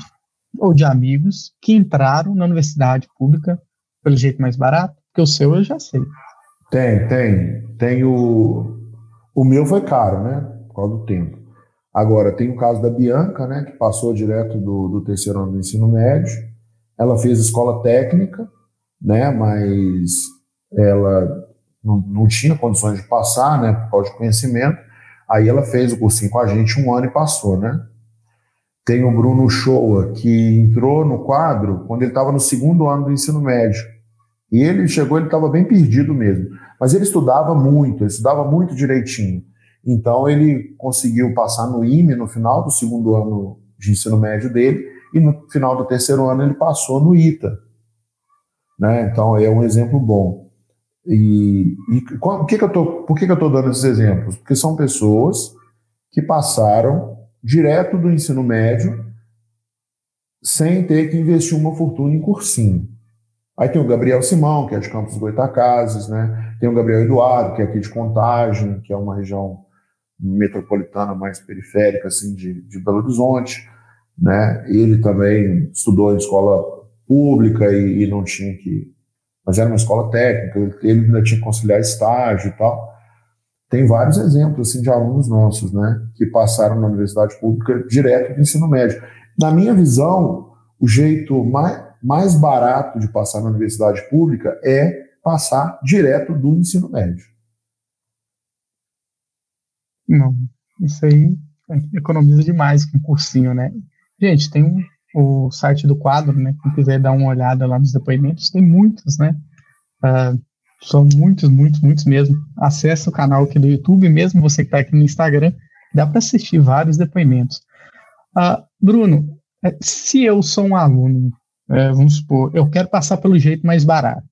ou de amigos que entraram na universidade pública pelo jeito mais barato? Porque o seu eu já sei. Tem, tem. Tem o. O meu foi caro, né? Por causa do tempo. Agora, tem o caso da Bianca, né? Que passou direto do, do terceiro ano do ensino médio. Ela fez escola técnica, né? Mas ela não, não tinha condições de passar, né? Por causa de conhecimento. Aí ela fez o cursinho com a gente um ano e passou, né? Tem o Bruno Shoa, que entrou no quadro quando ele estava no segundo ano do ensino médio. E ele chegou, ele estava bem perdido mesmo. Mas ele estudava muito, ele estudava muito direitinho. Então ele conseguiu passar no IME no final do segundo ano de ensino médio dele, e no final do terceiro ano ele passou no ITA. Né? Então é um exemplo bom. E, e por que, que eu tô, por que, que eu estou dando esses exemplos? Porque são pessoas que passaram direto do ensino médio, sem ter que investir uma fortuna em cursinho. Aí tem o Gabriel Simão, que é de Campos Goitacazes, né? Tem o Gabriel Eduardo, que é aqui de Contagem, que é uma região metropolitana mais periférica, assim, de, de Belo Horizonte, né? Ele também estudou em escola pública e, e não tinha que... Mas era uma escola técnica, ele ainda tinha que conciliar estágio e tal tem vários exemplos assim, de alunos nossos, né, que passaram na universidade pública direto do ensino médio. Na minha visão, o jeito mais, mais barato de passar na universidade pública é passar direto do ensino médio. Não, isso aí economiza demais com cursinho, né? Gente, tem um, o site do quadro, né? Quem quiser dar uma olhada lá nos depoimentos, tem muitos, né? Uh, são muitos, muitos, muitos mesmo. Acesse o canal aqui do YouTube, mesmo você que está aqui no Instagram, dá para assistir vários depoimentos. Ah, Bruno, é, se eu sou um aluno, é, vamos supor, eu quero passar pelo jeito mais barato,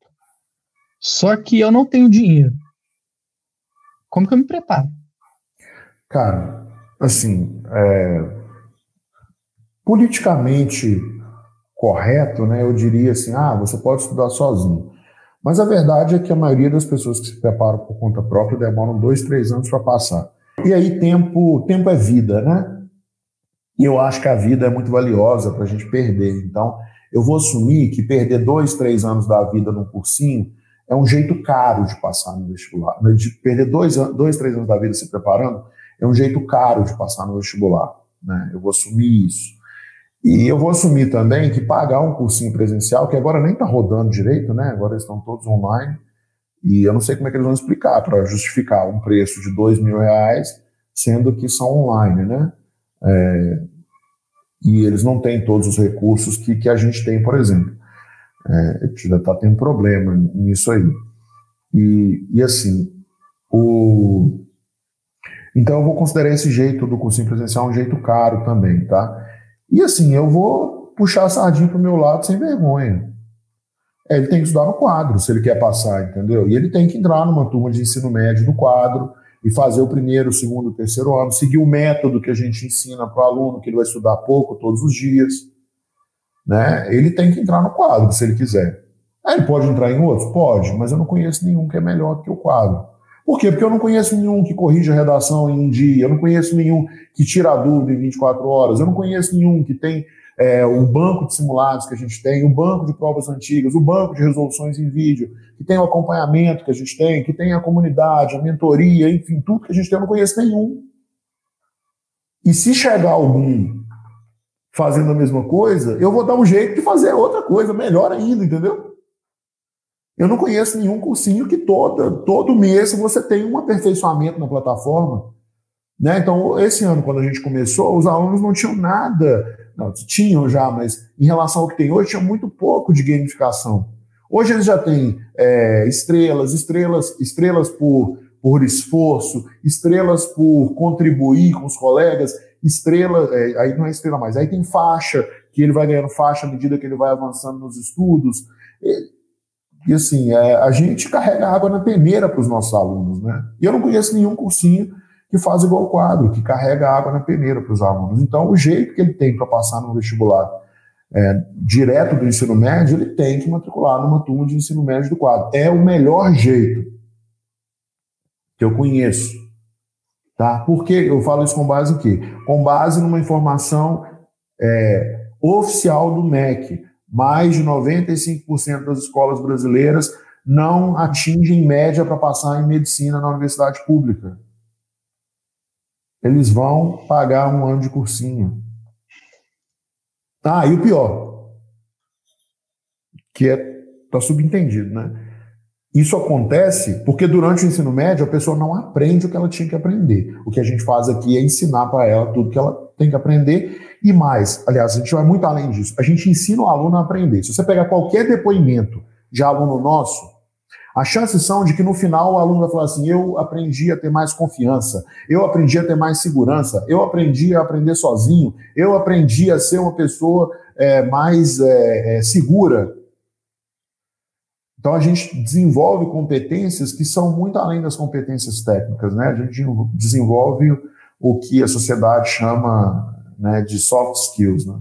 só que eu não tenho dinheiro, como que eu me preparo? Cara, assim, é, politicamente correto, né, eu diria assim, ah, você pode estudar sozinho. Mas a verdade é que a maioria das pessoas que se preparam por conta própria demoram dois, três anos para passar. E aí tempo, tempo é vida, né? E eu acho que a vida é muito valiosa para a gente perder. Então, eu vou assumir que perder dois, três anos da vida num cursinho é um jeito caro de passar no vestibular. Né? De perder dois, dois, três anos da vida se preparando é um jeito caro de passar no vestibular. Né? Eu vou assumir isso. E eu vou assumir também que pagar um cursinho presencial, que agora nem está rodando direito, né? agora estão todos online, e eu não sei como é que eles vão explicar para justificar um preço de dois mil reais, sendo que são online, né? É, e eles não têm todos os recursos que, que a gente tem, por exemplo. É, a gente já está tendo problema nisso aí. E, e assim, o... então eu vou considerar esse jeito do cursinho presencial um jeito caro também, tá? E assim, eu vou puxar a sardinha para o meu lado sem vergonha. É, ele tem que estudar no quadro, se ele quer passar, entendeu? E ele tem que entrar numa turma de ensino médio do quadro e fazer o primeiro, o segundo, o terceiro ano, seguir o método que a gente ensina para o aluno, que ele vai estudar pouco todos os dias né? Ele tem que entrar no quadro, se ele quiser. Aí ele pode entrar em outros? Pode, mas eu não conheço nenhum que é melhor que o quadro. Por quê? Porque eu não conheço nenhum que corrige a redação em um dia, eu não conheço nenhum que tira a dúvida em 24 horas, eu não conheço nenhum que tem é, o banco de simulados que a gente tem, o banco de provas antigas, o banco de resoluções em vídeo, que tem o acompanhamento que a gente tem, que tem a comunidade, a mentoria, enfim, tudo que a gente tem, eu não conheço nenhum. E se chegar algum fazendo a mesma coisa, eu vou dar um jeito de fazer outra coisa, melhor ainda, entendeu? Eu não conheço nenhum cursinho que toda, todo mês você tem um aperfeiçoamento na plataforma. Né? Então, esse ano, quando a gente começou, os alunos não tinham nada, não, tinham já, mas em relação ao que tem hoje, tinha muito pouco de gamificação. Hoje eles já têm é, estrelas, estrelas, estrelas por, por esforço, estrelas por contribuir com os colegas, estrela, é, aí não é estrela mais, aí tem faixa, que ele vai ganhando faixa à medida que ele vai avançando nos estudos. E assim, é, a gente carrega água na peneira para os nossos alunos, né? E eu não conheço nenhum cursinho que faz igual o quadro, que carrega água na peneira para os alunos. Então, o jeito que ele tem para passar no vestibular é, direto do ensino médio, ele tem que matricular numa turma de ensino médio do quadro. É o melhor jeito que eu conheço. Tá? Por que eu falo isso com base em quê? Com base numa informação é, oficial do MEC. Mais de 95% das escolas brasileiras não atingem média para passar em medicina na universidade pública. Eles vão pagar um ano de cursinho. Ah, e o pior, que é tá subentendido, né? Isso acontece porque durante o ensino médio a pessoa não aprende o que ela tinha que aprender. O que a gente faz aqui é ensinar para ela tudo que ela tem que aprender e mais. Aliás, a gente vai muito além disso. A gente ensina o aluno a aprender. Se você pegar qualquer depoimento de aluno nosso, as chances são de que no final o aluno vai falar assim: eu aprendi a ter mais confiança, eu aprendi a ter mais segurança, eu aprendi a aprender sozinho, eu aprendi a ser uma pessoa é, mais é, é, segura. Então a gente desenvolve competências que são muito além das competências técnicas, né? A gente desenvolve o que a sociedade chama né, de soft skills, né?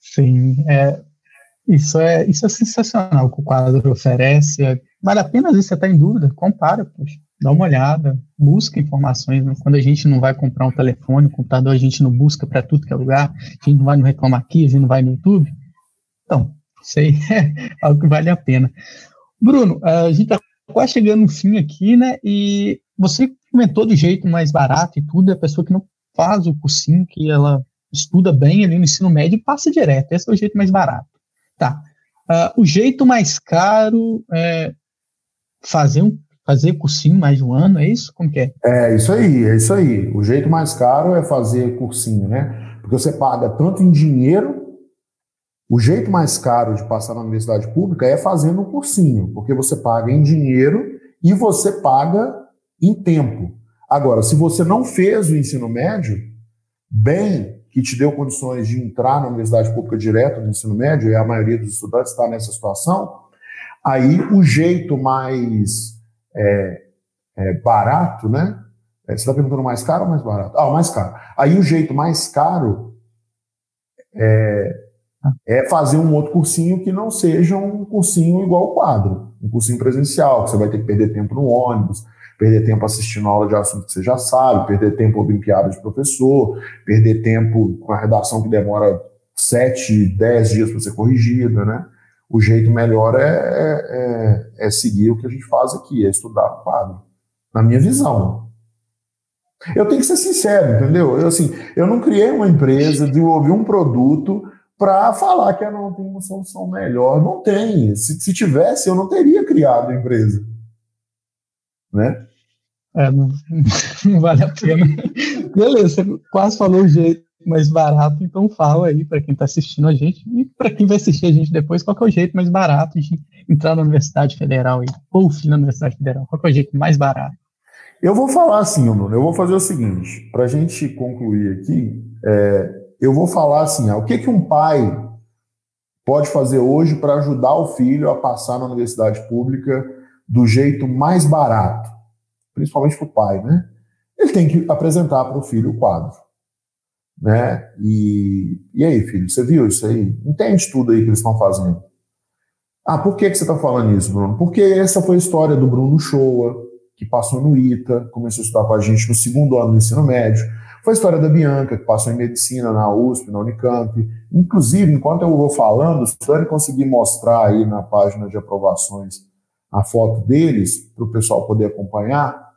Sim, é, isso é isso é sensacional que o quadro oferece. Vale a pena, vezes você está em dúvida, compara, dá uma olhada, busca informações. Né? Quando a gente não vai comprar um telefone, um computador, a gente não busca para tudo que é lugar, a gente não vai no Reclama Aqui, a gente não vai no YouTube. Então, isso aí [laughs] é algo que vale a pena. Bruno, a gente está quase chegando no fim aqui, né? E você comentou do jeito mais barato e tudo, é a pessoa que não faz o cursinho, que ela estuda bem ali no ensino médio e passa direto. Esse é o jeito mais barato. Tá. Uh, o jeito mais caro é fazer um fazer cursinho mais de um ano, é isso? Como que é? É isso aí, é isso aí. O jeito mais caro é fazer cursinho, né? Porque você paga tanto em dinheiro o jeito mais caro de passar na universidade pública é fazendo um cursinho, porque você paga em dinheiro e você paga em tempo. Agora, se você não fez o ensino médio, bem que te deu condições de entrar na universidade pública direto no ensino médio, e a maioria dos estudantes está nessa situação, aí o jeito mais é, é, barato, né? É, você está perguntando mais caro ou mais barato? Ah, mais caro. Aí o jeito mais caro é, é fazer um outro cursinho que não seja um cursinho igual ao quadro, um cursinho presencial, que você vai ter que perder tempo no ônibus, perder tempo assistindo aula de assunto que você já sabe, perder tempo olimpiada de professor, perder tempo com a redação que demora sete, dez dias para ser corrigida, né? O jeito melhor é, é, é, é, seguir o que a gente faz aqui, é estudar o quadro, na minha visão. Eu tenho que ser sincero, entendeu? Eu, assim, eu não criei uma empresa, desenvolvi um produto para falar que eu não tem uma solução melhor. Não tem. Se, se tivesse, eu não teria criado a empresa. Né? É, não, [laughs] não vale a pena. Beleza, você quase falou o jeito mais barato, então fala aí para quem está assistindo a gente e para quem vai assistir a gente depois, qual é o jeito mais barato de entrar na Universidade Federal aí, ou na Universidade Federal, qual é o jeito mais barato? Eu vou falar assim, Bruno, eu vou fazer o seguinte, para a gente concluir aqui, é, eu vou falar assim, ó, o que, que um pai pode fazer hoje para ajudar o filho a passar na universidade pública do jeito mais barato, principalmente para o pai, né? Ele tem que apresentar para o filho o quadro, né? E, e aí, filho, você viu isso aí? Entende tudo aí que eles estão fazendo? Ah, por que, que você está falando isso, Bruno? Porque essa foi a história do Bruno Shoa, que passou no ITA, começou a estudar com a gente no segundo ano do ensino médio. Foi a história da Bianca, que passou em medicina na USP, na Unicamp. Inclusive, enquanto eu vou falando, se Dani conseguir mostrar aí na página de aprovações a foto deles, para o pessoal poder acompanhar,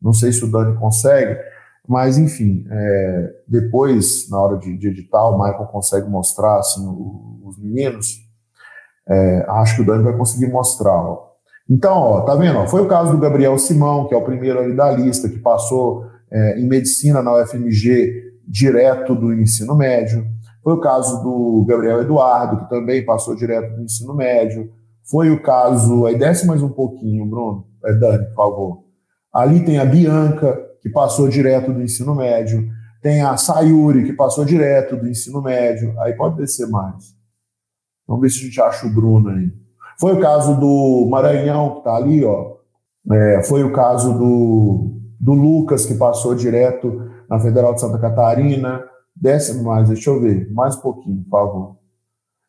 não sei se o Dani consegue, mas enfim, é, depois, na hora de, de, editar, o Michael consegue mostrar assim, o, os meninos. É, acho que o Dani vai conseguir mostrar. Ó. Então, ó, tá vendo? Ó, foi o caso do Gabriel Simão, que é o primeiro ali da lista, que passou é, em medicina na UFMG direto do ensino médio. Foi o caso do Gabriel Eduardo, que também passou direto do ensino médio. Foi o caso. Aí desce mais um pouquinho, Bruno. É, Dani, por favor. Ali tem a Bianca, que passou direto do ensino médio. Tem a Sayuri, que passou direto do ensino médio. Aí pode descer mais. Vamos ver se a gente acha o Bruno aí. Foi o caso do Maranhão, que está ali, ó. É, foi o caso do do Lucas, que passou direto na Federal de Santa Catarina. Desce mais, deixa eu ver, mais um pouquinho, por favor.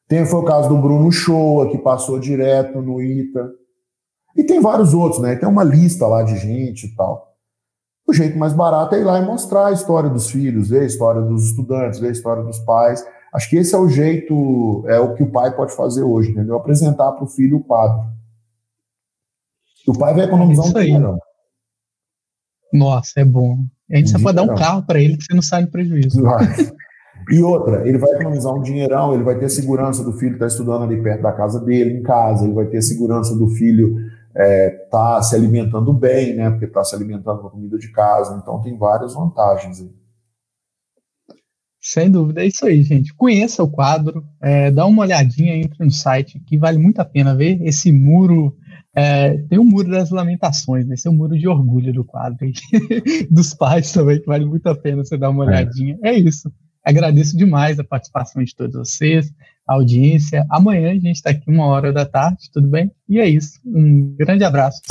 Tem, foi o caso do Bruno Shoa, que passou direto no ITA. E tem vários outros, né? Tem uma lista lá de gente e tal. O jeito mais barato é ir lá e mostrar a história dos filhos, ver a história dos estudantes, ver a história dos pais. Acho que esse é o jeito, é o que o pai pode fazer hoje, entendeu? Apresentar para o filho o quadro. O pai vai economizar um dinheiro. Nossa, é bom. A gente um só pode dar um carro para ele que você não sai no prejuízo. E outra, ele vai economizar um dinheirão, ele vai ter segurança do filho estar tá estudando ali perto da casa dele, em casa, ele vai ter segurança do filho estar é, tá se alimentando bem, né? Porque está se alimentando com comida de casa. Então tem várias vantagens aí. Sem dúvida, é isso aí, gente. Conheça o quadro, é, dá uma olhadinha, entre no site, que vale muito a pena ver esse muro é, tem o Muro das Lamentações, né? esse é o muro de orgulho do quadro [laughs] dos pais também, que vale muito a pena você dar uma é. olhadinha. É, é isso. Agradeço demais a participação de todos vocês, audiência. Amanhã a gente está aqui uma hora da tarde, tudo bem? E é isso. Um grande abraço.